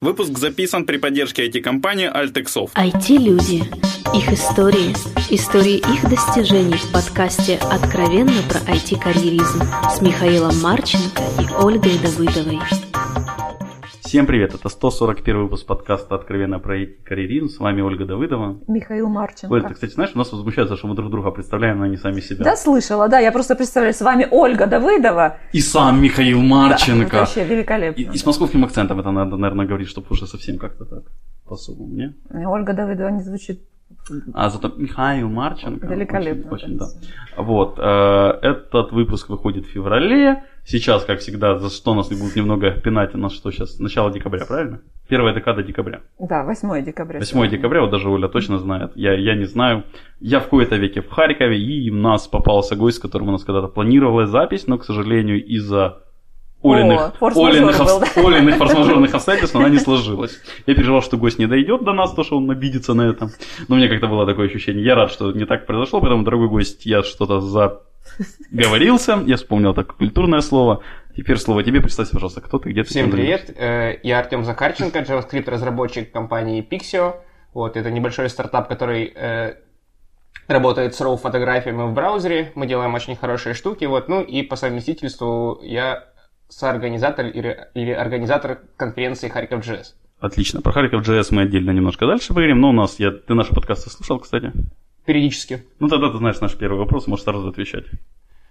Выпуск записан при поддержке IT-компании Altexoft. IT-люди. Их истории. Истории их достижений в подкасте «Откровенно про IT-карьеризм» с Михаилом Марченко и Ольгой Давыдовой. Всем привет, это 141 выпуск подкаста «Откровенно про карьеризм». С вами Ольга Давыдова. Михаил Марченко. Оль, ты, кстати, знаешь, у нас возмущается, что мы друг друга представляем, но не сами себя. Да, слышала, да, я просто представляю, с вами Ольга Давыдова. И сам Михаил Марченко. Да, вообще великолепно. И, и с московским акцентом это надо, наверное, говорить, чтобы уже совсем как-то так по-особому, не? Ольга Давыдова не звучит а зато Михаил Марченко. Великолепно. Очень, очень, да. Вот. Э, этот выпуск выходит в феврале. Сейчас, как всегда, за что нас будут немного пинать, у нас что сейчас? Начало декабря, правильно? Первая декада декабря. Да, 8 декабря. 8 декабря, вот даже Оля точно знает. Я, я не знаю. Я в кои-то веке в Харькове, и у нас попался гость, с которым у нас когда-то планировалась запись, но, к сожалению, из-за Олиных, О, Олиных, был, да? Олиных форс-мажорных обстоятельств она не сложилась. Я переживал, что гость не дойдет до нас, то, что он обидится на этом. Но мне как-то было такое ощущение. Я рад, что не так произошло, поэтому, дорогой гость, я что-то заговорился, я вспомнил так культурное слово. Теперь слово тебе. Представься, пожалуйста, кто ты, где ты. Всем привет, э, я Артем Захарченко, JavaScript-разработчик компании Pixio. Вот, это небольшой стартап, который э, работает с RAW-фотографиями в браузере. Мы делаем очень хорошие штуки. Вот, ну и по совместительству я соорганизатор или, или организатор конференции Харьков Джесс. Отлично. Про Харьков Джесс мы отдельно немножко дальше поговорим, но у нас, я, ты наши подкасты слушал, кстати? Периодически. Ну тогда ты знаешь наш первый вопрос, можешь сразу отвечать.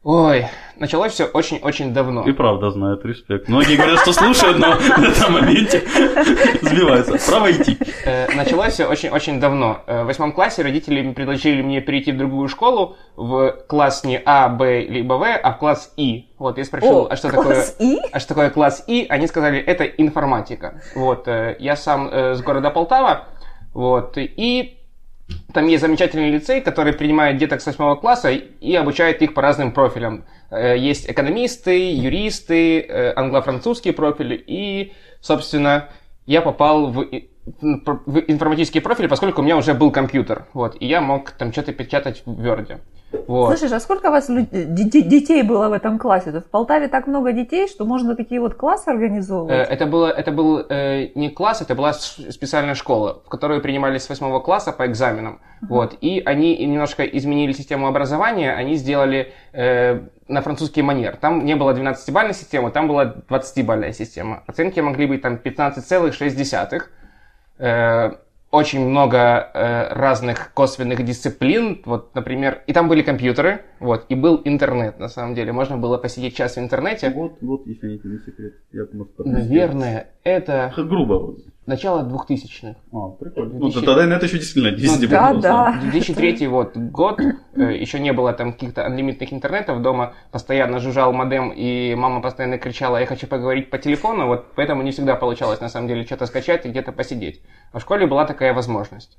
Ой, началось все очень-очень давно. И правда знают, респект. Многие говорят, что слушают, но в этом моменте сбиваются. Право идти. Э, началось все очень-очень давно. Э, в восьмом классе родители предложили мне перейти в другую школу, в класс не А, Б, либо В, а в класс И. Вот, я спросил, О, а что такое... И? А что такое класс И? Они сказали, это информатика. Вот, э, я сам с города Полтава, вот, и там есть замечательный лицей, который принимает деток с 8 класса и обучает их по разным профилям. Э, есть экономисты, юристы, э, англо-французский профиль. И, собственно, я попал в, в информатический профиль, поскольку у меня уже был компьютер. Вот, и я мог там что-то печатать в Word. Вот. Слышишь, а сколько у вас детей было в этом классе? В Полтаве так много детей, что можно такие вот классы организовывать? Э, это, было, это был э, не класс, это была специальная школа, в которую принимались с восьмого класса по экзаменам. Uh-huh. Вот, и они немножко изменили систему образования, они сделали э, на французский манер. Там не было 12-бальной системы, там была 20-бальная система. Оценки могли быть там 15,6. Э, очень много э, разных косвенных дисциплин, вот, например, и там были компьютеры, вот, и был интернет, на самом деле, можно было посидеть час в интернете. Вот, вот, если не секрет. Я, Наверное, это... Грубо. Начало 2000-х. А, прикольно. 2000... Ну, тогда это еще действительно 10 ну, да, да. 2003 вот, год, э, еще не было там каких-то анлимитных интернетов, дома постоянно жужжал модем, и мама постоянно кричала, я хочу поговорить по телефону, вот поэтому не всегда получалось, на самом деле, что-то скачать и где-то посидеть. А в школе была такая возможность.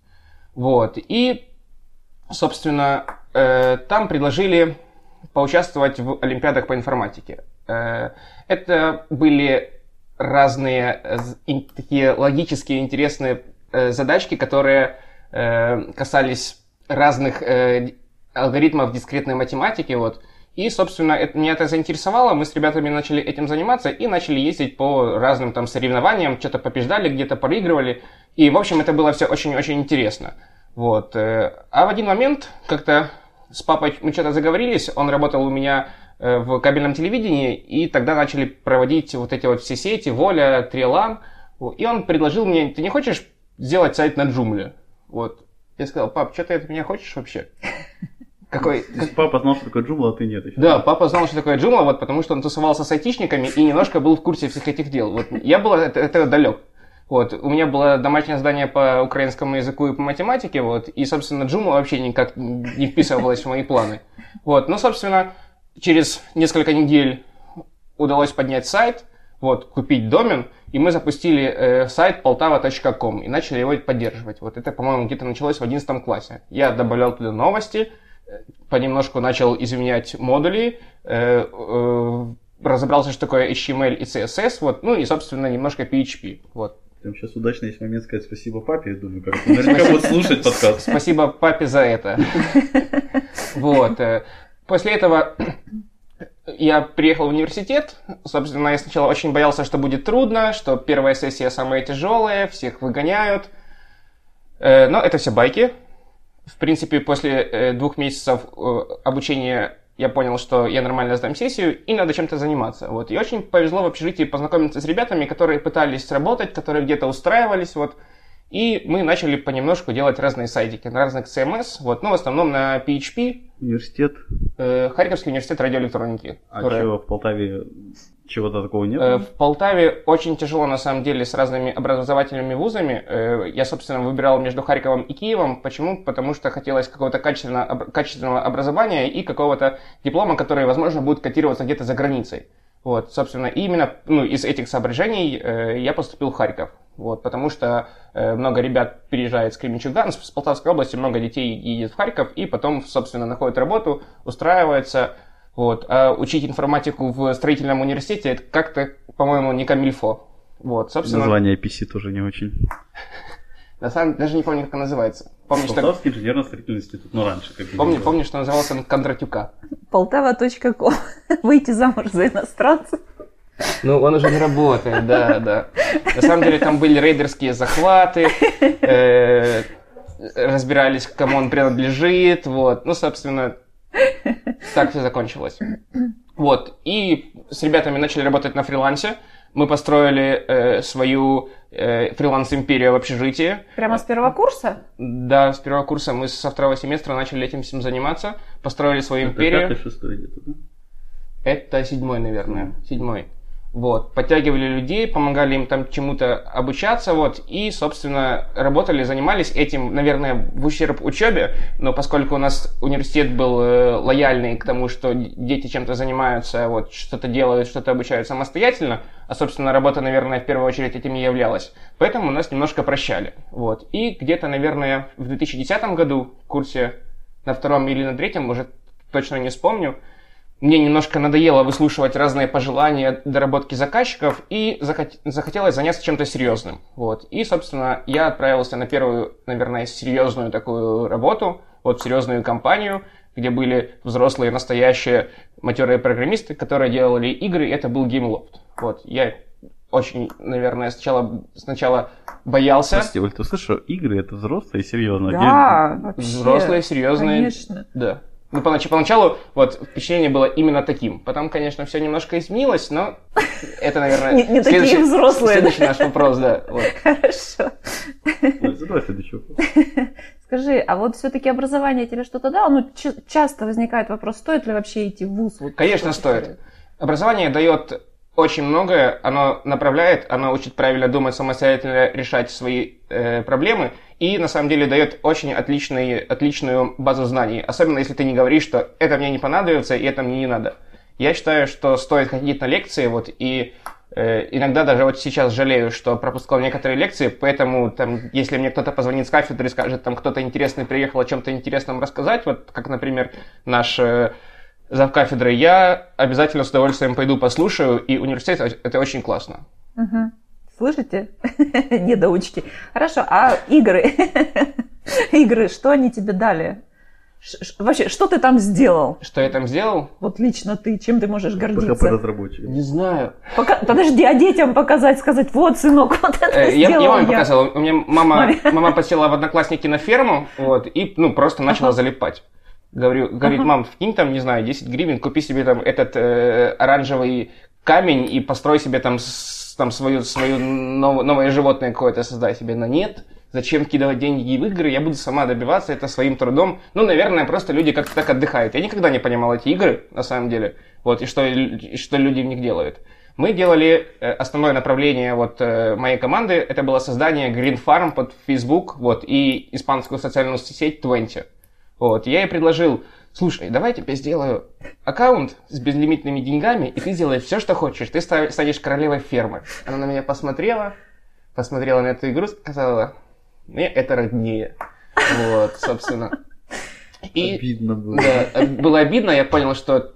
Вот, и, собственно, э, там предложили поучаствовать в Олимпиадах по информатике. Э, это были разные э, такие логические интересные э, задачки, которые э, касались разных алгоритмов дискретной математики. Вот. И, собственно, это, меня это заинтересовало, мы с ребятами начали этим заниматься и начали ездить по разным там соревнованиям, что-то побеждали, где-то проигрывали. И, в общем, это было все очень-очень интересно. Вот. А в один момент как-то с папой мы что-то заговорились, он работал у меня в кабельном телевидении, и тогда начали проводить вот эти вот все сети, Воля, Триэлан, и он предложил мне, ты не хочешь сделать сайт на Джумле? Вот. Я сказал, пап, что ты от меня хочешь вообще? Какой... Есть папа знал, что такое Джумла, а ты нет еще. Да, папа знал, что такое Джумла, вот, потому что он тусовался с айтишниками и немножко был в курсе всех этих дел. Вот, я был от этого далек. Вот, у меня было домашнее задание по украинскому языку и по математике, вот, и, собственно, Джумла вообще никак не вписывалась в мои планы. Вот, ну, собственно, через несколько недель удалось поднять сайт, вот, купить домен, и мы запустили э, сайт poltava.com и начали его поддерживать. Вот это, по-моему, где-то началось в 11 классе. Я добавлял туда новости, э, понемножку начал изменять модули, э, э, разобрался, что такое HTML и CSS, вот, ну и, собственно, немножко PHP. Вот. Прям сейчас удачно есть момент сказать спасибо папе, я думаю, как наверняка будет слушать подкаст. Спасибо папе за это. Вот. После этого я приехал в университет. Собственно, я сначала очень боялся, что будет трудно, что первая сессия самая тяжелая, всех выгоняют. Э, Но это все байки. В принципе, после э, двух месяцев э, обучения я понял, что я нормально сдам сессию и надо чем-то заниматься. Вот. И очень повезло в общежитии познакомиться с ребятами, которые пытались работать, которые где-то устраивались. Вот. И мы начали понемножку делать разные сайтики на разных CMS, вот, ну, в основном на PHP, Университет. э, Харьковский университет радиоэлектроники. А который- чего в Полтаве чего-то такого нет? Э, В Полтаве очень тяжело, на самом деле, с разными образовательными вузами. Э, Я, собственно, выбирал между Харьковом и Киевом. Почему? Потому что хотелось какого-то качественного, качественного образования и какого-то диплома, который, возможно, будет котироваться где-то за границей. Вот, собственно, именно ну, из этих соображений я поступил в Харьков. Вот, потому что э, много ребят переезжает с Кременчуга, ну, с Полтавской области много детей едет в Харьков, и потом, собственно, находят работу, устраивается. Вот. А учить информатику в строительном университете, это как-то, по-моему, не камильфо. Вот, собственно, Название PC тоже не очень. на самом даже не помню, как он называется. Помню, что, Полтавский инженерно-строительный институт. Ну, раньше как помню, помню, что назывался он Кондратюка. Полтава.ком. Выйти замуж за иностранца. Ну, он уже не работает, да, да. На самом деле там были рейдерские захваты, э, разбирались, кому он принадлежит, вот. Ну, собственно, так все закончилось. Вот, и с ребятами начали работать на фрилансе. Мы построили э, свою э, фриланс-империю в общежитии. Прямо с первого курса? Да, с первого курса мы со второго семестра начали этим всем заниматься, построили свою Это империю. пятый, шестой где-то, да? Это седьмой, наверное. Седьмой. Вот. Подтягивали людей, помогали им там чему-то обучаться, вот, и, собственно, работали, занимались этим, наверное, в ущерб учебе, но поскольку у нас университет был э, лояльный к тому, что дети чем-то занимаются, вот, что-то делают, что-то обучают самостоятельно, а, собственно, работа, наверное, в первую очередь этим и являлась, поэтому нас немножко прощали, вот. И где-то, наверное, в 2010 году в курсе на втором или на третьем, уже точно не вспомню, мне немножко надоело выслушивать разные пожелания, доработки заказчиков, и захот- захотелось заняться чем-то серьезным. Вот. И, собственно, я отправился на первую, наверное, серьезную такую работу, вот в серьезную компанию, где были взрослые, настоящие матерые программисты, которые делали игры, и это был GameLoft. Вот. Я очень, наверное, сначала, сначала боялся. Прости, Оль, ты слышишь, игры это взрослые и серьезно. Да, вообще. Взрослые, серьезные. Конечно. Да. Ну, понач- поначалу вот впечатление было именно таким. Потом, конечно, все немножко изменилось, но это, наверное, Не- не такие следующий- взрослые, Следующий наш вопрос, да. вот. Хорошо. Задавай следующий вопрос. Скажи, а вот все-таки образование тебе что-то дало? Ну, часто возникает вопрос, стоит ли вообще идти в ВУЗ? Вот Конечно, стоит. Образование дает очень многое, оно направляет, оно учит правильно думать, самостоятельно решать свои э, проблемы и на самом деле дает очень отличный, отличную базу знаний, особенно если ты не говоришь, что это мне не понадобится и это мне не надо. Я считаю, что стоит ходить на лекции, вот, и э, иногда даже вот сейчас жалею, что пропускал некоторые лекции, поэтому там, если мне кто-то позвонит с кафедры и скажет, там кто-то интересный приехал о чем-то интересном рассказать, вот как, например, наш э, зав кафедры, я обязательно с удовольствием пойду послушаю, и университет это- очень классно. Мгм. Слышите? Недоучки. Хорошо, а игры? Игры, что они тебе дали? Ш- Вообще, что ты там сделал? Что я там сделал? Вот лично ты, чем ты можешь Пока гордиться? разработчик. Не знаю. Пока- Подожди, а детям показать, сказать, вот, сынок, вот это Э, Я, сделал я маме я. показывал. У меня мама, Маме. мама подсела в одноклассники на ферму, вот, и, ну, просто начала Ага. залипать. Говорю, говорит, Ага. мам, вкинь там, не знаю, 10 гривен, купи себе там этот э, оранжевый камень и построй себе там, с- там свою, свою нов- новое животное какое-то создай себе. Но нет, зачем кидывать деньги в игры, я буду сама добиваться это своим трудом. Ну, наверное, просто люди как-то так отдыхают. Я никогда не понимал эти игры, на самом деле, вот, и что, и что люди в них делают. Мы делали э, основное направление вот э, моей команды, это было создание Green Farm под Facebook, вот, и испанскую социальную сеть Twenty. Вот, я ей предложил, слушай, давай я тебе сделаю аккаунт с безлимитными деньгами, и ты сделаешь все, что хочешь. Ты ста- станешь королевой фермы. Она на меня посмотрела, посмотрела на эту игру, сказала, мне это роднее. Вот, собственно. И Обидно было. да, было обидно, я понял, что,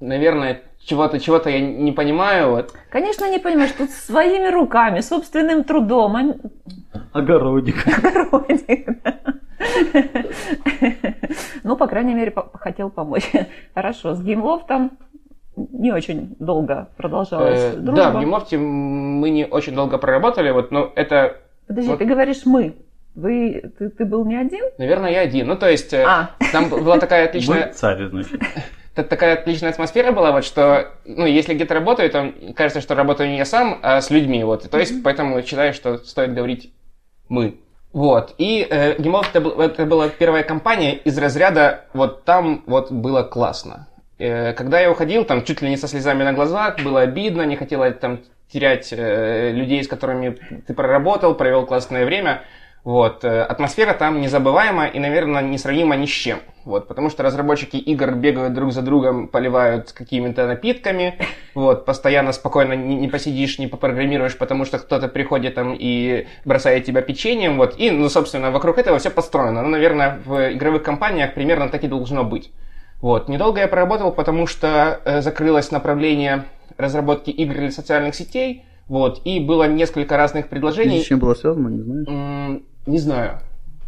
наверное, чего-то чего-то я не понимаю, вот. Конечно, не понимаешь, тут своими руками, собственным трудом, а Огородик. огородик. Ну, по крайней мере, хотел помочь. Хорошо, с геймлофтом не очень долго продолжалась Э, дружба. Да, в Гемофте мы не очень долго проработали, вот, но это, Подожди, Вот. ты говоришь мы. Вы, ты, ты был не один? наверное, я один. Ну, то есть, э, А, там была такая отличная, Мы царь, значит. та- такая отличная атмосфера была, вот, что, ну, если где-то работаю, то кажется, что работаю не я сам, а с людьми, вот. То есть, поэтому считаю, что стоит говорить мы. Вот. И э, Гемофт это, это была первая компания из разряда вот там вот было классно. Э, когда я уходил, там чуть ли не со слезами на глазах, было обидно, не хотела там терять э, людей, с которыми ты проработал, провел классное время. Вот. э, Атмосфера там незабываемая и, наверное, несравнима ни с чем. Вот. Потому что разработчики игр бегают друг за другом, поливают какими-то напитками. Вот. Постоянно спокойно не, не посидишь, не попрограммируешь, потому что кто-то приходит там и бросает тебя печеньем. Вот. И, ну, собственно, вокруг этого все построено. Ну, наверное, в игровых компаниях примерно так и должно быть. Вот. Недолго я проработал, потому что э, закрылось направление разработки игр для социальных сетей. Вот. И было несколько разных предложений. с чем было связано, не знаешь? Не знаю.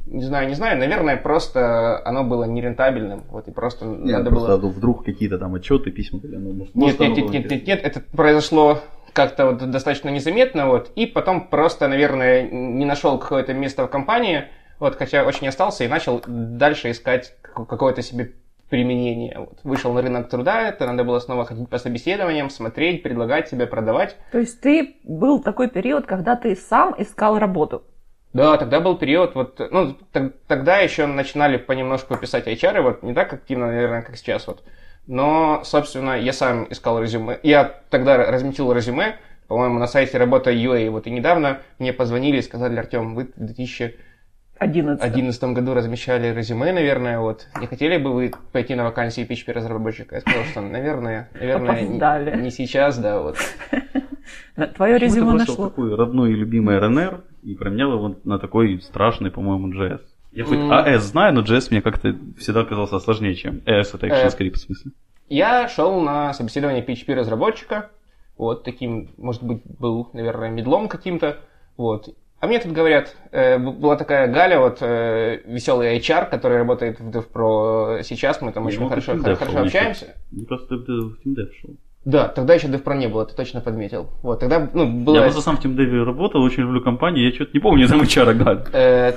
Не знаю, не знаю. Наверное, просто оно было нерентабельным. Вот и просто надо было... вдруг какие-то там отчеты, письма, или оно, может, Нет, просто нет, нет, нет, нет, нет, это произошло как-то вот достаточно незаметно, вот, и потом просто, наверное, не нашел какое-то место в компании, вот, хотя очень остался и начал дальше искать как- какое-то себе применение. Вот. Вышел на рынок труда, это надо было снова ходить по собеседованиям, смотреть, предлагать себе, продавать. то есть ты был такой период, когда ты сам искал работу. Да, тогда был период, вот, ну, тогда еще начинали понемножку писать HR, вот, не так активно, наверное, как сейчас, вот. Но, собственно, я сам искал резюме. Я тогда разместил резюме, по-моему, на сайте работа UA. Вот и недавно мне позвонили и сказали, Артем, вы в 2011 11. году размещали резюме, наверное, вот. Не хотели бы вы пойти на вакансии PHP разработчика? Я сказал, что, наверное, наверное, не, не сейчас, да, вот. Твое резюме нашло. такой родной и любимый РНР и променял его на такой страшный, по-моему, JS. Я хоть М. AS знаю, но JS мне как-то всегда казался сложнее, чем AS, это Э, ActionScript в смысле. Я шел на собеседование PHP разработчика. Вот таким, может быть, был, наверное, медлом каким-то. Вот. А мне тут говорят, э, была такая Галя, вот э, веселый HR, который работает в DevPro сейчас, мы там очень Ну, хорошо, DevPro хорошо общаемся. Мне кажется, ты в TeamDev шел. Да, тогда еще DevPro не было, ты точно подметил. Вот, тогда, ну, было... Я просто сам в TeamDev работал, очень люблю компанию, я что-то не помню там HR Галь. Э,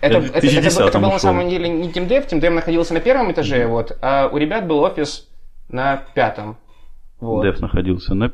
Это, это- это, 2010 был- это был на самом деле не TeamDev, TeamDev находился на первом этаже, вот, а у ребят был офис на пятом. Вот. Дев находился на...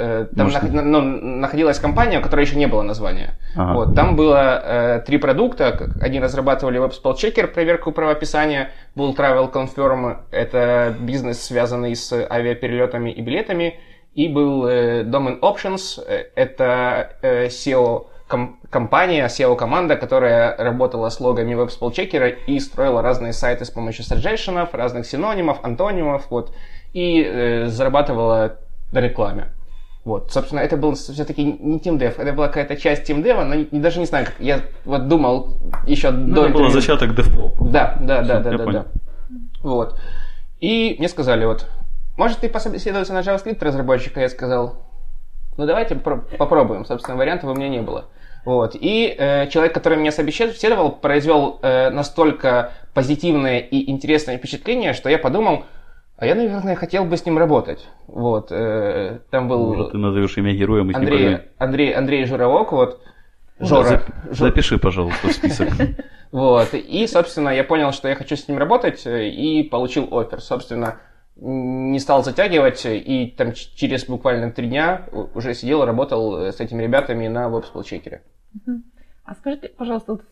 Э, Там Может, нах- ну, находилась компания, у которой еще не было названия. Ага. Вот, там было э, три продукта. Они разрабатывали WebSpell-чекер, проверку правописания, был Travel Confirm, это бизнес, связанный с авиаперелетами и билетами, и был э, Domain Options, э, это э, SEO ком- компания, SEO-команда, которая работала с логами WebSpell-чекера и строила разные сайты с помощью саджешенов, разных синонимов, антонимов, вот, и э, зарабатывала на рекламе. Вот, собственно, это был все-таки не TeamDev, это была какая-то часть TeamDev, но не- даже не знаю, как я вот думал еще Ну, до это было интервью. зачаток DevPro. Да, да, да, да, да, да. Вот. И мне сказали, вот, может, ты пособеседоваться на JavaScript разработчика? Я сказал, ну, давайте попро- попробуем. Собственно, вариантов у меня не было. Вот. И э, человек, который меня собеседовал, произвел э, настолько позитивное и интересное впечатление, что я подумал, а я, наверное, хотел бы с ним работать. Вот. э, там был Может, ты назовешь имя героя, мы с ним Андрей, поговорим. Андрей, Андрей Журавок, вот. Да, Жора. зап- Жо- Запиши, пожалуйста, в список. вот. И, собственно, я понял, что я хочу с ним работать, э, и получил офер. Собственно, не стал затягивать, и там через буквально три дня уже сидел, работал э, с этими ребятами на веб-спелчекере. А скажите, пожалуйста, вот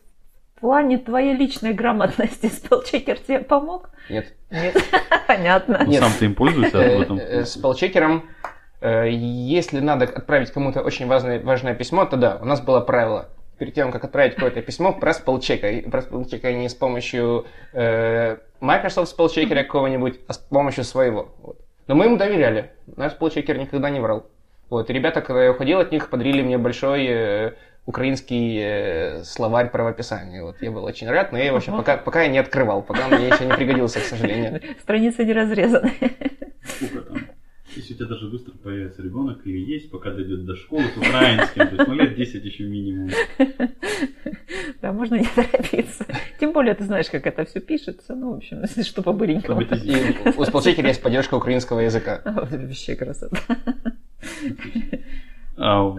в плане твоей личной грамотности спелчекер тебе помог? Нет. Нет. Понятно. Ну, Нет. Сам ты им пользуешься Э, об этом? э, С спелчекером, э, если надо отправить кому-то очень важное, важное письмо, то да, у нас было правило. Перед тем, как отправить какое-то письмо, проспелчекай. Проспелчекай не с помощью э, Microsoft спелчекера какого-нибудь, а с помощью своего. Вот. Но мы ему доверяли. Наш спелчекер никогда не врал. Вот. И ребята, когда я уходил от них, подарили мне большой э, украинский э, словарь правописания. Вот. Я был очень рад, но я его еще пока, пока я не открывал, пока он мне еще не пригодился, к сожалению. Страницы не разрезаны. Сколько там? Если у тебя даже быстро появится ребенок или есть, пока дойдет до школы с украинским, то есть ну, лет 10 еще минимум. Да, можно не торопиться. Тем более ты знаешь, как это все пишется. Ну, в общем, если что по-быренькому. И у есть поддержка украинского языка. Вообще красота. А,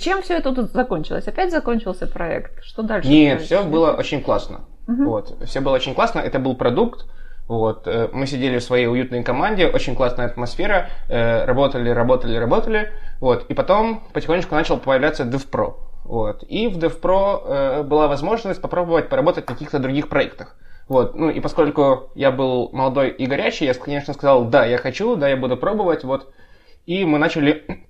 Чем все это тут закончилось? Опять закончился проект? Что дальше? Нет, все было очень классно. Вот, все было очень классно. Это был продукт. Вот, э, мы сидели в своей уютной команде, очень классная атмосфера, э, работали, работали, работали, вот, и потом потихонечку начал появляться DevPro, вот, и в DevPro э, была возможность попробовать поработать на каких-то других проектах, вот, ну, и поскольку я был молодой и горячий, я, конечно, сказал, да, я хочу, да, я буду пробовать, вот, и мы начали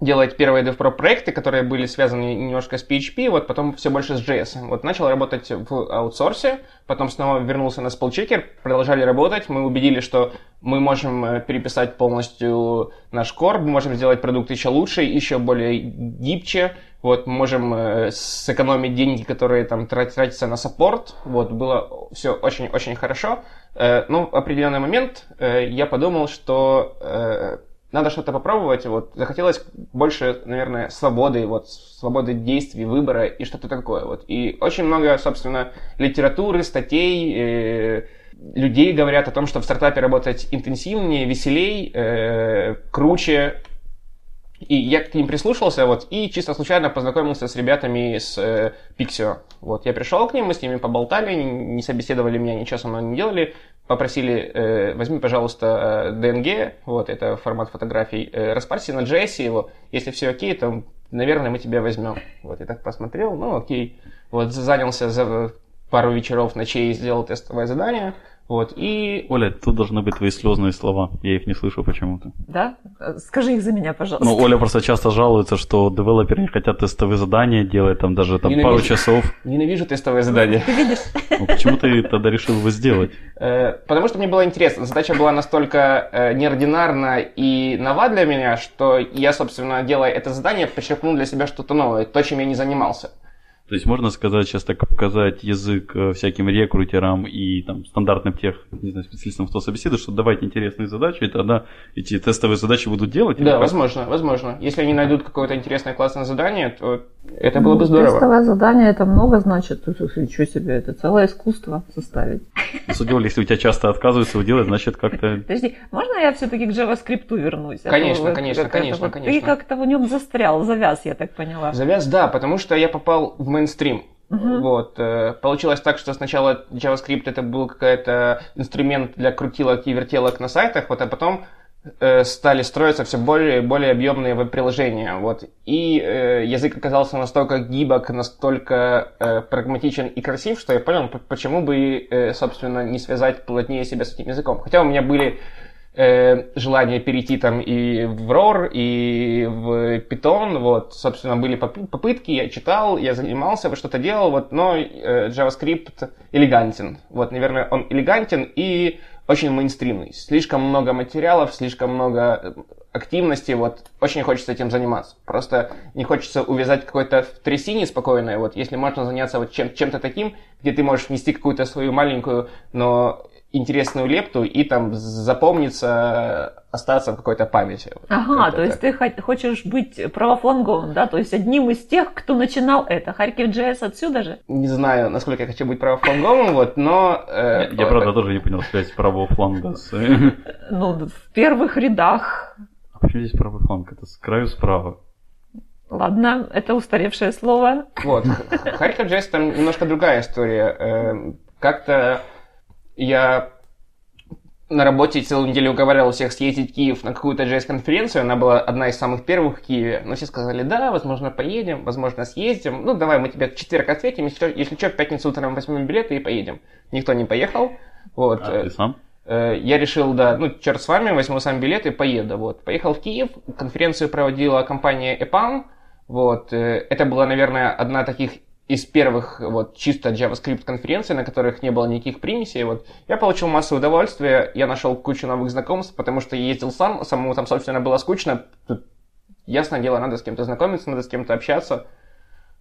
делать первые DevPro проекты, которые были связаны немножко с PHP, вот потом все больше с JS. Вот начал работать в аутсорсе, потом снова вернулся на Spellchecker, продолжали работать, мы убедили, что мы можем э, переписать полностью наш core, мы можем сделать продукт еще лучше, еще более гибче, вот, мы можем э, сэкономить деньги, которые там трат- тратятся на саппорт, вот, было все очень-очень хорошо, Э, но в определенный момент я подумал, что надо что-то попробовать, вот, захотелось больше, наверное, свободы, вот, свободы действий, выбора и что-то такое, вот. И очень много, собственно, литературы, статей, э, людей говорят о том, что в стартапе работать интенсивнее, веселей, э, круче, и я к ним прислушался, вот, и чисто случайно познакомился с ребятами с э. Вот, я пришел к ним, мы с ними поболтали, не собеседовали меня, ничего со мной не делали, попросили, э, возьми, пожалуйста, э, DNG, вот, это формат фотографий, э, распарси на JS его, если все окей, то, наверное, мы тебя возьмем. Вот, я так посмотрел, ну, окей. Вот, занялся за пару вечеров, ночей, сделал тестовое задание, вот, и Оля, тут должны быть твои слезные слова. Я их не слышу почему-то. Да? Скажи их за меня, пожалуйста. Ну, Оля просто часто жалуется, что девелоперы не хотят тестовые задания делать, там даже там, пару Ненавижу. часов. ненавижу тестовое задание. Ты видишь? Ну, почему ты тогда решил его сделать? Э, Потому что мне было интересно. Задача была настолько э, неординарна и нова для меня, что я, собственно, делая это задание, почерпнул для себя что-то новое, то, чем я не занимался. То есть можно сказать, сейчас так показать язык э, всяким рекрутерам и там стандартным тех, не знаю, специалистам, кто собеседует, что давайте интересные задачи, и тогда эти тестовые задачи будут делать. Да, возможно, возможно. Если они найдут какое-то интересное, классное задание, то это было бы здорово. Тестовое задание это много значит. Ничего себе, это целое искусство составить. Судя, Оля, если у тебя часто отказываются его делать, значит как-то... Подожди, можно я все-таки к JavaScript вернусь? А Конечно, вот конечно, конечно, вот конечно. Ты как-то в нем застрял, завяз, я так поняла. Завяз, да, потому что я попал в мейнстрим. Мгм. Вот. э, Получилось так, что сначала JavaScript это был какой-то инструмент для крутилок и вертелок на сайтах, вот, а потом стали строиться все более и более объемные веб-приложения. Вот. И э, язык оказался настолько гибок, настолько э, прагматичен и красив, что я понял, почему бы, э, собственно, не связать плотнее себя с этим языком. Хотя у меня были э, желание перейти там и в ROR, и в Python, вот, собственно, были попы- попытки, я читал, я занимался, что-то делал, вот, но э, JavaScript элегантен, вот, наверное, он элегантен и очень мейнстримный, слишком много материалов, слишком много э, активности, вот, очень хочется этим заниматься, просто не хочется увязать какой-то трясине спокойной, вот, если можно заняться вот чем- чем-то таким, где ты можешь внести какую-то свою маленькую, но интересную лепту и там запомниться, остаться в какой-то памяти. Ага, как-то то есть так. ты хо- хочешь быть правофланговым, да? То есть одним из тех, кто начинал это. Харьков JS отсюда же? Не знаю, насколько я хочу быть правофланговым, вот, но... э, Я, правда, тоже не понял связь правого фланга с... э, Ну, в первых рядах. А почему здесь правый фланг? Это с краю справа. Ладно, это устаревшее слово. Вот, Харьков Джесс там немножко другая история. Э, Как-то я на работе целую неделю уговаривал всех съездить в Киев на какую-то JS-конференцию. Она была одна из самых первых в Киеве. Но все сказали, да, возможно, поедем, возможно, съездим. Ну, давай, мы тебе в четверг ответим. Если, что- если что, в пятницу утром возьмем билеты и поедем. Никто не поехал. Вот. А ты сам? Э, Я решил, да, ну, черт с вами, возьму сам билет и поеду. Вот. Поехал в Киев, конференцию проводила компания EPAM. Вот. э, Это была, наверное, одна таких из первых вот чисто JavaScript конференций, на которых не было никаких примесей. Вот. Я получил массу удовольствия, я нашел кучу новых знакомств, потому что ездил сам, самому там, собственно, было скучно. Тут, ясное дело, надо с кем-то знакомиться, надо с кем-то общаться.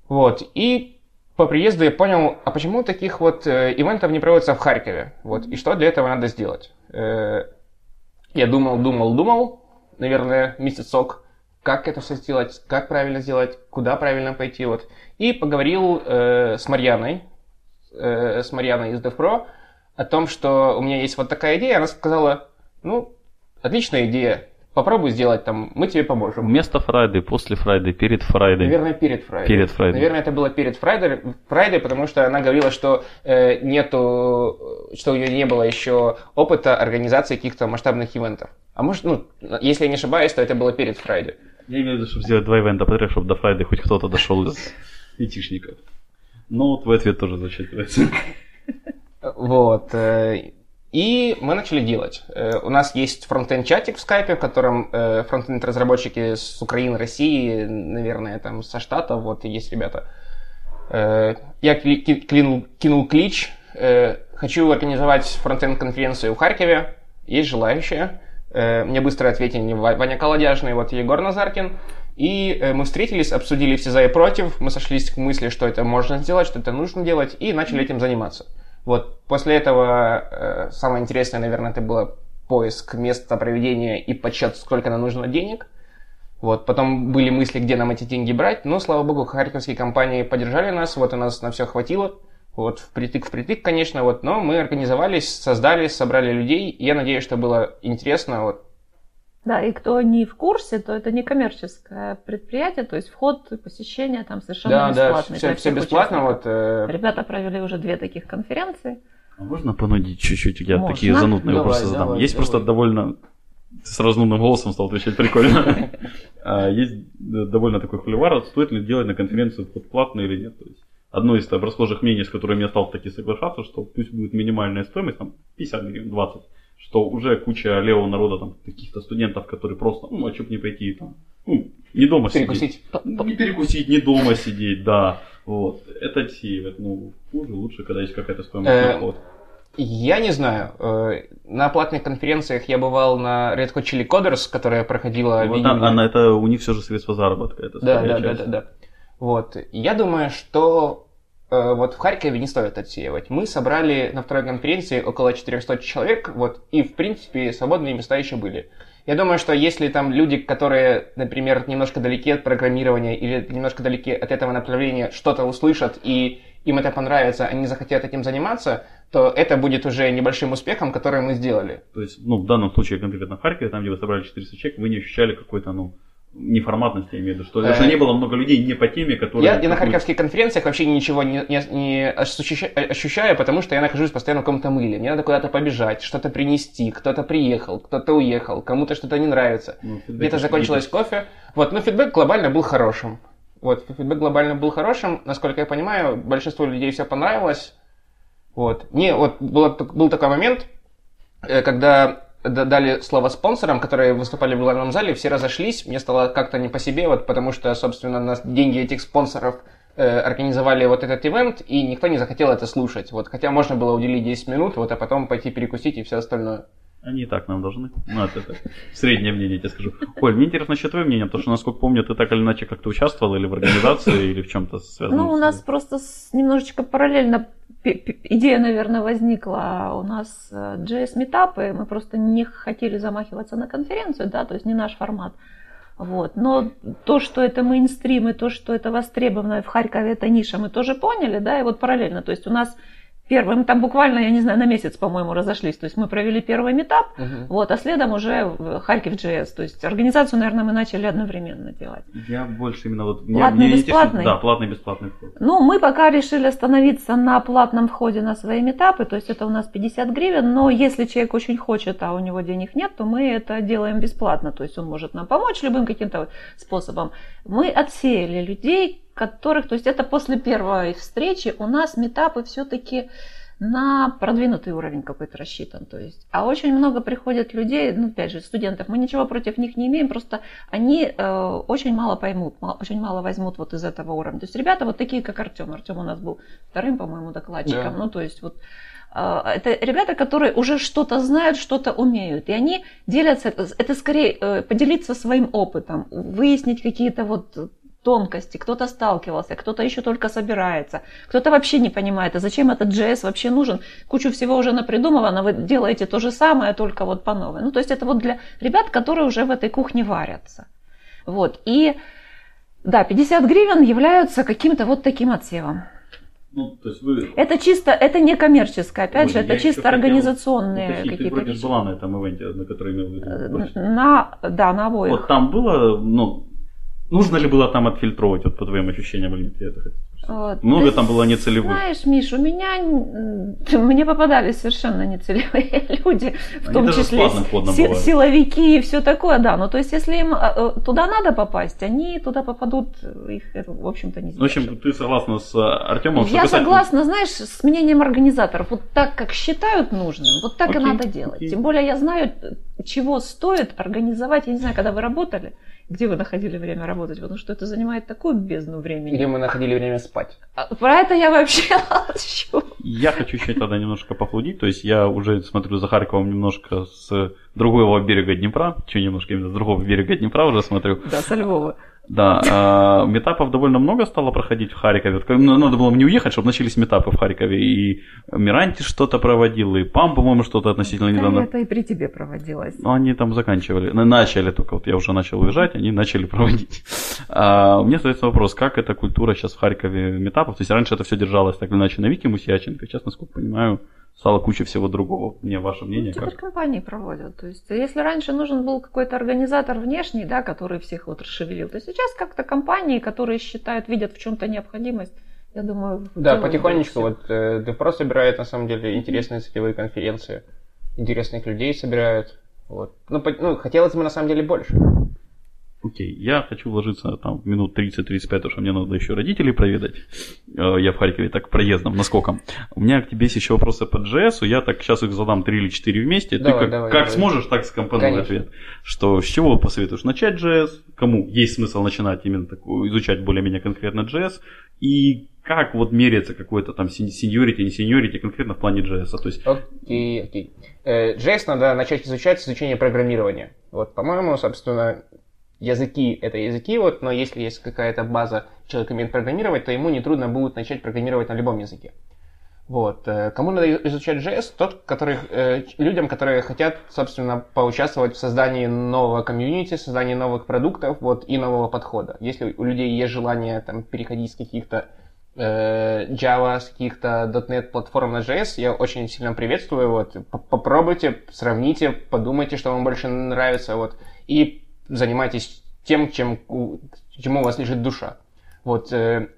Вот. И по приезду я понял, а почему таких вот э, ивентов не проводится в Харькове? Вот. И что для этого надо сделать? Э, я думал, думал, думал, наверное, месяцок, как это все сделать, как правильно сделать, куда правильно пойти. Вот. И поговорил э, с Марьяной, э, с Марьяной из DevPro о том, что у меня есть вот такая идея. Она сказала, ну, отличная идея, попробуй сделать там, мы тебе поможем. Вместо Фрайды, после Фрайды, перед Фрайдой. Наверное, перед Фрайдой. Перед Фрайдой. Наверное, это было перед Фрайдой, Фрайдой, потому что она говорила, что э, нету, что у нее не было еще опыта организации каких-то масштабных ивентов. А может, ну, если я не ошибаюсь, то это было перед Фрайдой. Я имею в виду, чтобы сделать два ивента подряд, чтобы до Фрайды хоть кто-то дошел из айтишников. Но твой ответ тоже зачитывается. Вот. э, И мы начали делать. Э, У нас есть фронтенд-чатик в скайпе, в котором э, фронтенд-разработчики с Украины, России, наверное, там со Штатов, вот есть ребята. Я кли- ки- клинул- кинул клич. Хочу организовать фронтенд-конференцию в Харькове. Есть желающие. Э, Мне быстро ответили Ва- Ваня Колодяжный, вот Егор Назаркин. И э, мы встретились, обсудили все за и против. Мы сошлись к мысли, что это можно сделать, что это нужно делать, и начали этим заниматься. Вот после этого э, самое интересное, наверное, это было поиск места проведения и подсчет, сколько нам нужно денег. Вот, потом были мысли, где нам эти деньги брать, но, слава богу, харьковские компании поддержали нас, вот у нас на все хватило, вот, впритык, впритык, конечно, вот, но мы организовались, создали, собрали людей, и я надеюсь, что было интересно, вот, Да, и кто не в курсе, то это не коммерческое предприятие, то есть вход и посещение там совершенно да, да, бесплатный. все, для все всех бесплатно, вот, э, Ребята провели уже две таких конференции. А можно понудить чуть-чуть? Я Можно. такие занудные Давай, вопросы задам. давай, есть давай. просто довольно... Ты с разнудным голосом стал отвечать прикольно. А, Есть э, довольно такой холивар, стоит ли делать на конференцию вход платный или нет. То есть одно из там, расхожих мнений, с которыми я стал таки соглашаться, что пусть будет минимальная стоимость, там 50 гривен, 20, что уже куча левого народа, там, каких-то студентов, которые просто, ну, а чё б не пойти там, ну, не дома сидеть. перекусить. Ну, Не перекусить, не дома сидеть, да. Вот. Это отсеивает. Ну, хуже, лучше, когда есть какая-то стоимость Э, на вход. Я не знаю. э, На платных конференциях я бывал на Red Hot Chili Coders, которая проходила Вот, июне. а, а на это у них все же средство заработка. Это Да, да, да, да, да. Вот. Я думаю, что э, вот в Харькове не стоит отсеивать. Мы собрали на второй конференции около 400 человек, вот, и, в принципе, свободные места еще были. Я думаю, что если там люди, которые, например, немножко далеки от программирования или немножко далеки от этого направления, что-то услышат и им это понравится, они захотят этим заниматься, то это будет уже небольшим успехом, который мы сделали. То есть, ну, в данном случае конкретно в Харькове, там, где вы собрали 400 человек, вы не ощущали какой-то, ну, неформатности, я имею в виду, что, Э, что не было много людей не по теме, которые... Я, я на харьковских конференциях вообще ничего не, не, не ощуща- ощущаю, потому что я нахожусь постоянно в каком-то мыле. Мне надо куда-то побежать, что-то принести, кто-то приехал, кто-то уехал, кому-то что-то не нравится. Ну, Где-то закончилось кофе. Вот, но фидбэк глобально был хорошим. Вот, фидбэк глобально был хорошим. Насколько я понимаю, большинству людей все понравилось. Вот. Не, вот было, был такой момент, э, когда дали слово спонсорам, которые выступали в главном зале, все разошлись, мне стало как-то не по себе, вот потому что, собственно, на деньги этих спонсоров э, организовали вот этот ивент, и никто не захотел это слушать. Вот, хотя можно было уделить 10 минут, вот, а потом пойти перекусить и все остальное. Они и так нам должны. Ну, это, это среднее мнение, я тебе скажу. Коль, мне интересно еще твое мнение, потому что, насколько помню, ты так или иначе как-то участвовал или в организации, или в чем-то связанном. Ну, у нас просто с- немножечко параллельно идея, наверное, возникла. У нас э, JS-метапы, мы просто не хотели замахиваться на конференцию, да, то есть не наш формат. Вот. Но то, что это мейнстрим, и то, что это востребовано в Харькове, это ниша, мы тоже поняли, да, и вот параллельно. То есть у нас первый, мы там буквально, я не знаю, на месяц, по-моему, разошлись. То есть мы провели первый метап, вот, а следом уже в Харьков JS. То есть организацию, наверное, мы начали одновременно делать. Я больше именно вот... Платный, интересует- бесплатный? Да, платный, бесплатный вход. Ну, мы пока решили остановиться на платном входе на свои метапы, то есть это у нас 50 гривен, но если человек очень хочет, а у него денег нет, то мы это делаем бесплатно, то есть он может нам помочь любым каким-то способом. Мы отсеяли людей, которых, то есть это после первой встречи у нас метапы все-таки на продвинутый уровень какой-то рассчитан. То есть, а очень много приходят людей, ну, опять же, студентов, мы ничего против них не имеем, просто они э, очень мало поймут, мало- очень мало возьмут вот из этого уровня. То есть ребята вот такие, как Артем. Артем у нас был вторым, по-моему, докладчиком. Да. Ну, то есть вот э, это ребята, которые уже что-то знают, что-то умеют. И они делятся, это, это скорее э, поделиться своим опытом, выяснить какие-то вот тонкости, кто-то сталкивался, кто-то еще только собирается, кто-то вообще не понимает, а зачем этот JS вообще нужен, кучу всего уже напридумывано, вы делаете то же самое, только вот по новой. Ну, то есть это вот для ребят, которые уже в этой кухне варятся. Вот, и да, 50 гривен являются каким-то вот таким отсевом. Ну, то есть вы... Это чисто, это не коммерческое, опять Ой, же, это чисто организационные уточнить, Ты какие-то вроде вещи. была на этом ивенте, на который имел в виду. Э. На, да, на обоих. Вот там было, ну, нужно ли было там отфильтровать, вот по твоим ощущениям, или я это. Вот. Много Ты там было нецелевых. Знаешь, Миш, у меня мне попадались совершенно нецелевые люди, в Они том числе си- силовики и все такое, да. Ну, то есть, если им э, э, туда надо попасть, они туда попадут, их это, в общем-то, не Ну, в общем, ты согласна с Артемом, что Я писать- согласна, знаешь, с мнением организаторов. Вот так, как считают нужным, вот так Окей, и надо делать. окей. Тем более я знаю, чего стоит организовать. Я не знаю, когда вы работали, где вы находили время работать, потому что это занимает такую бездну времени. Где мы находили время спать. А Про это я вообще молчу. Я хочу еще тогда немножко пофлудить, то есть я уже смотрю за Харьковом немножко с другого берега Днепра, что немножко именно с другого берега Днепра уже смотрю. Да, со Львова. Да, а, метапов довольно много стало проходить в Харькове. Вот ну, надо было мне уехать, чтобы начались метапы в Харькове. И Миранти что-то проводил, и ПАМ, по-моему, что-то относительно Да, недавно. это и при тебе проводилось. Ну, они там заканчивали. На- Начали только, вот я уже начал уезжать, они начали проводить. А, у меня остается вопрос, как эта культура сейчас в Харькове метапов? То есть раньше это все держалось так или иначе на Вики Мусяченко, сейчас, насколько понимаю, стало куча всего другого. Мне ваше мнение Ну, теперь как? компании проводят. То есть, если раньше нужен был какой-то организатор внешний, да, который всех вот расшевелил, то сейчас как-то компании, которые считают, видят в чем-то необходимость, я думаю... Да, потихонечку. Вот э, DevPro собирает на самом деле интересные целевые конференции, интересных людей собирают. Вот. Ну, по- ну, хотелось бы на самом деле больше. Окей, я хочу вложиться там в минут 30-35, потому что мне надо еще родителей проведать. Э, Я в Харькове так проездом, наскоком. У меня к тебе есть еще вопросы по JS. Я так сейчас их задам 3 или 4 вместе. Давай, Ты как, давай, как давай. сможешь, так скомпонуй Конечно. ответ. Что, с чего посоветуешь начать JS? Кому есть смысл начинать именно такую, изучать более-менее конкретно JS? И как вот меряется какой-то там сеньорити, не сеньорити конкретно в плане JS? То есть, Окей, окей. Э, JS надо начать изучать с изучения программирования. Вот, по-моему, собственно, языки это языки, вот, но если есть какая-то база, человек умеет программировать, то ему нетрудно будет начать программировать на любом языке. Вот. э, Кому надо изучать JS? Тот, который, э, людям, которые хотят, собственно, поучаствовать в создании нового комьюнити, создании новых продуктов вот, и нового подхода. Если у людей есть желание там, переходить с каких-то э, Java, с каких-то .NET платформ на JS, я очень сильно приветствую. Вот. Попробуйте, сравните, подумайте, что вам больше нравится, вот, и занимайтесь тем, чем, чему у вас лежит душа. Вот,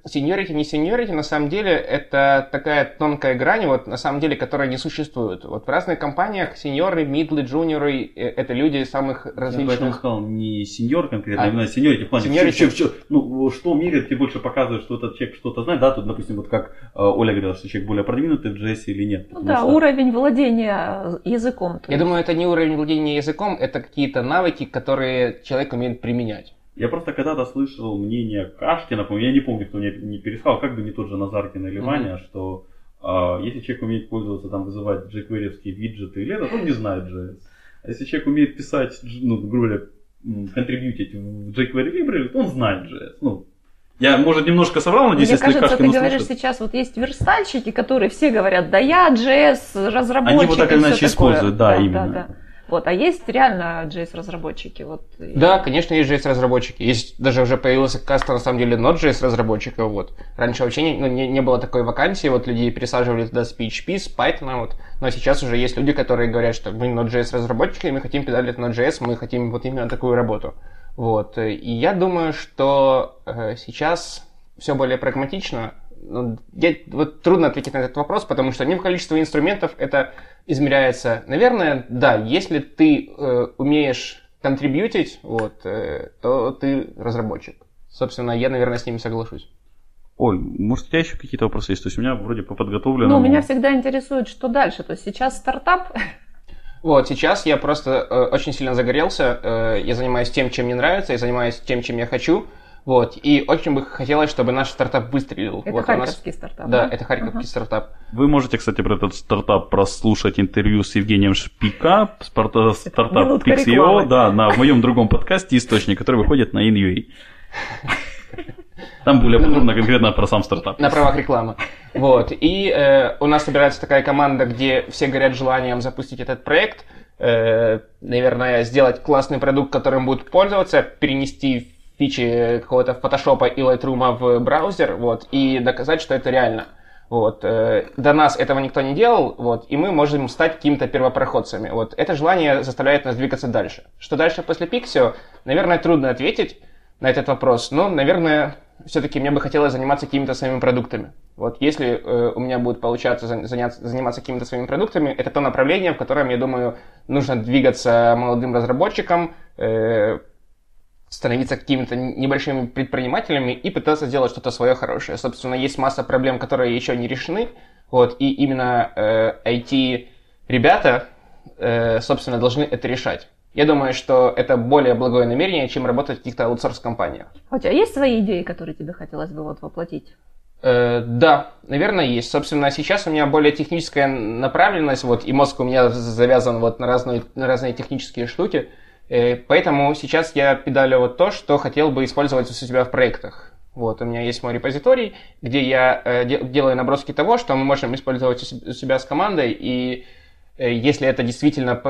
сеньорити, не сеньорити, на самом деле, это такая тонкая грань, вот, на самом деле, которая не существует. Вот в разных компаниях сеньоры, мидлы, джуниоры, э, это люди самых я поэтому различных... сказал не сеньор конкретно, А, а именно сеньорити в плане, seniority. чё- чё- чё- ну, что меряет, тебе больше показывает, что этот человек что-то знает, да, тут, допустим, вот как э, Оля говорила, что человек более продвинутый в JS или нет. Ну да, что- уровень владения языком. Я есть. думаю, это не уровень владения языком, это какие-то навыки, которые человек умеет применять. Я просто когда-то слышал мнение Кашкина, я не помню, кто мне не пересказал, как бы не тот же Назаркин или. Ваня, что а, если человек умеет пользоваться, там, вызывать jQuery виджеты или это, он не знает JS. А если человек умеет писать, ну, грубо говоря, контрибьютить в jQuery library, то он знает JS. Ну, я, может, немножко соврал, надеюсь, Мне если кажется, Кашкин ты говоришь услышит. сейчас, вот есть верстальщики, которые все говорят, да я JS разработчик. Они вот так или иначе такое». используют, да, именно. Вот, а есть реально JS разработчики. Вот. и- Да, конечно, есть JS-разработчики. Есть даже уже появился каста, на самом деле, Node.js разработчиков. Вот. Раньше вообще не, ну, не, не было такой вакансии, вот людей пересаживали туда с PHP, с Python, вот. но сейчас уже есть люди, которые говорят, что мы Node.js разработчики, и мы хотим педалить Node.js, мы хотим вот именно такую работу. Вот. И я думаю, что э, сейчас все более прагматично. Ну, я- вот трудно ответить на этот вопрос, потому что одним количеством инструментов это измеряется. Наверное, да, если ты э, умеешь контрибьютить, вот, э, то ты разработчик. Собственно, я, наверное, с ними соглашусь. Оль, может, у тебя еще какие-то вопросы есть? То есть у меня вроде по подготовленному... Ну, меня всегда интересует, что дальше. То есть сейчас стартап, Вот, сейчас я просто э, очень сильно загорелся, э, я занимаюсь тем, чем мне нравится, я занимаюсь тем, чем я хочу, вот, и очень бы хотелось, чтобы наш стартап выстрелил. это вот, у нас- харьковский стартап. Да, это харьковский стартап. Вы можете, кстати, про этот стартап прослушать интервью с Евгением Шпика, спарта- стартап минутка Pix.io, да, на в моем другом подкасте «Источник», который выходит на InUA. Там более подробно конкретно про сам стартап. На правах рекламы. Вот. И э, у нас собирается такая команда, где все горят желанием запустить этот проект. Э, наверное, сделать классный продукт, которым будут пользоваться, перенести фичи какого-то фотошопа и Lightroom в браузер, вот, и доказать, что это реально. Вот. Э, до нас этого никто не делал, вот, и мы можем стать какими-то первопроходцами. Вот. Это желание заставляет нас двигаться дальше. Что дальше после Pixio? Наверное, трудно ответить на этот вопрос, но, наверное, все-таки мне бы хотелось заниматься какими-то своими продуктами. Вот если э, у меня будет получаться заняться, заниматься какими-то своими продуктами, это то направление, в котором, я думаю, нужно двигаться молодым разработчикам, э, становиться какими-то небольшими предпринимателями и пытаться сделать что-то свое хорошее. Собственно, есть масса проблем, которые еще не решены, вот, и именно э, IT-ребята, э, собственно, должны это решать. Я думаю, что это более благое намерение, чем работать в каких-то аутсорс-компаниях. А у тебя есть свои идеи, которые тебе хотелось бы вот воплотить? Э, да, наверное, есть. Собственно, сейчас у меня более техническая направленность, вот, и мозг у меня завязан вот на разные, на разные технические штуки. Э, поэтому сейчас я педалю вот то, что хотел бы использовать у себя в проектах. Вот, у меня есть мой репозиторий, где я э, делаю наброски того, что мы можем использовать у себя с командой, и э, если это действительно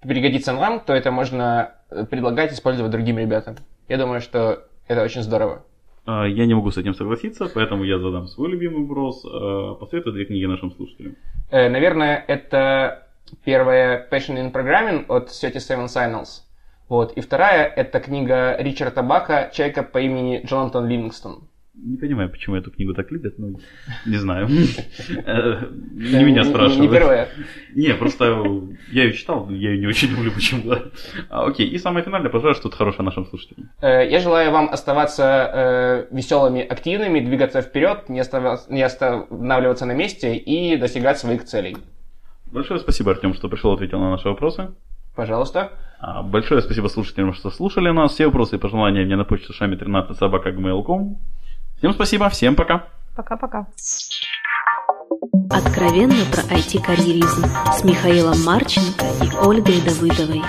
пригодится нам, то это можно предлагать использовать другим ребятам. Я думаю, что это очень здорово. А, я не могу с этим согласиться, поэтому я задам свой любимый вопрос. А, посоветуй две книги нашим слушателям. Э, наверное, это первая Passion in Programming от 37 Signals. Вот. И вторая – это книга Ричарда Бака «Чайка по имени Джонатан Ливингстон». Не понимаю, почему эту книгу так любят, но не знаю. Э, не меня спрашивают. Не первая. Не, просто я ее читал, я ее не очень люблю почему-то. А, окей, и самое финальное, пожалуйста, что-то хорошее нашим слушателям. Э, я желаю вам оставаться э, веселыми, активными, двигаться вперед, не останавливаться на месте и достигать своих целей. Большое спасибо, Артем, что пришел ответил на наши вопросы. Пожалуйста. А, большое спасибо слушателям, что слушали нас. Все вопросы и пожелания мне на почту шами 13 собака Всем спасибо, всем пока. Пока-пока. Откровенно про IT-карьеризм с Михаилом Марченко и Ольгой Давыдовой.